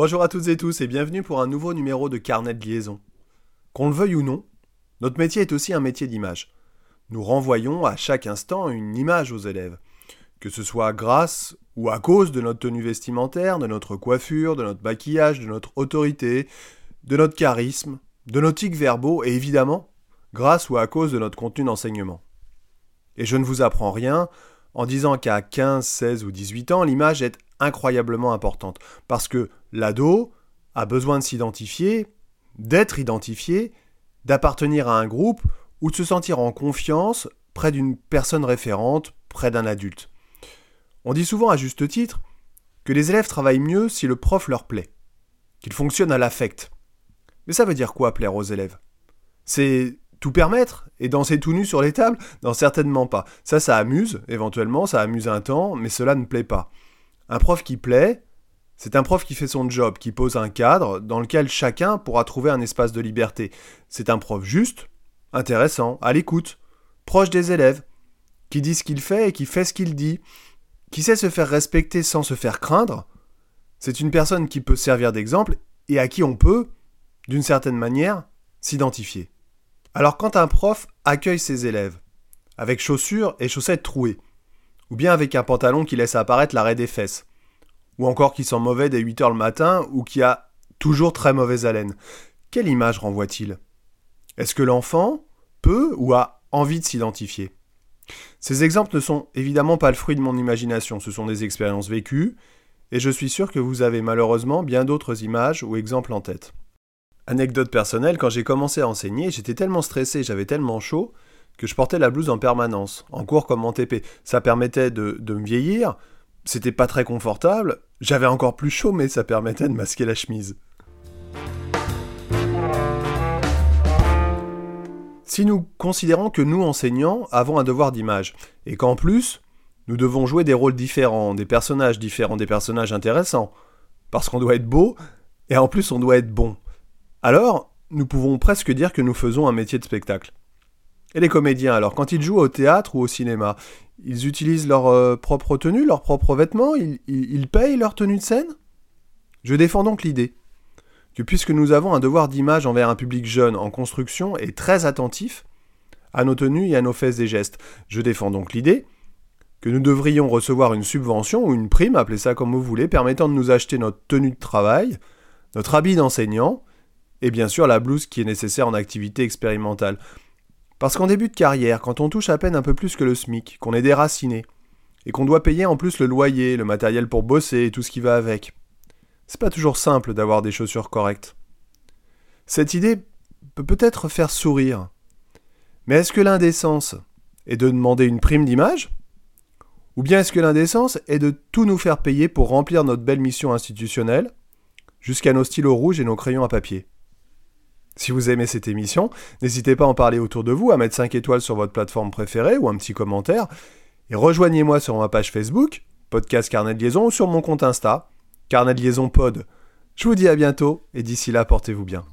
Bonjour à toutes et tous et bienvenue pour un nouveau numéro de Carnet de liaison. Qu'on le veuille ou non, notre métier est aussi un métier d'image. Nous renvoyons à chaque instant une image aux élèves, que ce soit grâce ou à cause de notre tenue vestimentaire, de notre coiffure, de notre maquillage, de notre autorité, de notre charisme, de nos tics verbaux et évidemment grâce ou à cause de notre contenu d'enseignement. Et je ne vous apprends rien en disant qu'à 15, 16 ou 18 ans, l'image est incroyablement importante. Parce que l'ado a besoin de s'identifier, d'être identifié, d'appartenir à un groupe ou de se sentir en confiance près d'une personne référente, près d'un adulte. On dit souvent à juste titre que les élèves travaillent mieux si le prof leur plaît, qu'ils fonctionnent à l'affect. Mais ça veut dire quoi plaire aux élèves? C'est tout permettre et danser tout nu sur les tables? Non, certainement pas. Ça, ça amuse, éventuellement, ça amuse un temps, mais cela ne plaît pas. Un prof qui plaît, c'est un prof qui fait son job, qui pose un cadre dans lequel chacun pourra trouver un espace de liberté. C'est un prof juste, intéressant, à l'écoute, proche des élèves, qui dit ce qu'il fait et qui fait ce qu'il dit, qui sait se faire respecter sans se faire craindre. C'est une personne qui peut servir d'exemple et à qui on peut, d'une certaine manière, s'identifier. Alors quand un prof accueille ses élèves, avec chaussures et chaussettes trouées, ou bien avec un pantalon qui laisse apparaître l'arrêt des fesses, ou encore qui sent mauvais dès 8 heures le matin, ou qui a toujours très mauvaise haleine. Quelle image renvoie-t-il? Est-ce que l'enfant peut ou a envie de s'identifier? Ces exemples ne sont évidemment pas le fruit de mon imagination, ce sont des expériences vécues, et je suis sûr que vous avez malheureusement bien d'autres images ou exemples en tête. Anecdote personnelle, quand j'ai commencé à enseigner, j'étais tellement stressé, j'avais tellement chaud, que je portais la blouse en permanence, en cours comme en TP. Ça permettait de, me vieillir, c'était pas très confortable, j'avais encore plus chaud, mais ça permettait de masquer la chemise. Si nous considérons que nous, enseignants, avons un devoir d'image, et qu'en plus, nous devons jouer des rôles différents, des personnages différents, des personnages intéressants, parce qu'on doit être beau, et en plus on doit être bon, alors nous pouvons presque dire que nous faisons un métier de spectacle. Et les comédiens, alors, quand ils jouent au théâtre ou au cinéma, ils utilisent leur euh, propre tenue, leurs propres vêtements, ils, payent leur tenue de scène? Je défends donc l'idée que puisque nous avons un devoir d'image envers un public jeune en construction et très attentif à nos tenues et à nos faits et gestes, je défends donc l'idée que nous devrions recevoir une subvention ou une prime, appelez ça comme vous voulez, permettant de nous acheter notre tenue de travail, notre habit d'enseignant, et bien sûr la blouse qui est nécessaire en activité expérimentale. Parce qu'en début de carrière, quand on touche à peine un peu plus que le SMIC, qu'on est déraciné, et qu'on doit payer en plus le loyer, le matériel pour bosser et tout ce qui va avec, c'est pas toujours simple d'avoir des chaussures correctes. Cette idée peut peut-être faire sourire. Mais est-ce que l'indécence est de demander une prime d'image? Ou bien est-ce que l'indécence est de tout nous faire payer pour remplir notre belle mission institutionnelle, jusqu'à nos stylos rouges et nos crayons à papier? Si vous aimez cette émission, n'hésitez pas à en parler autour de vous, à mettre 5 étoiles sur votre plateforme préférée ou un petit commentaire. Et rejoignez-moi sur ma page Facebook, Podcast Carnet de Liaison, ou sur mon compte Insta, Carnet de Liaison Pod. Je vous dis à bientôt, et d'ici là, portez-vous bien.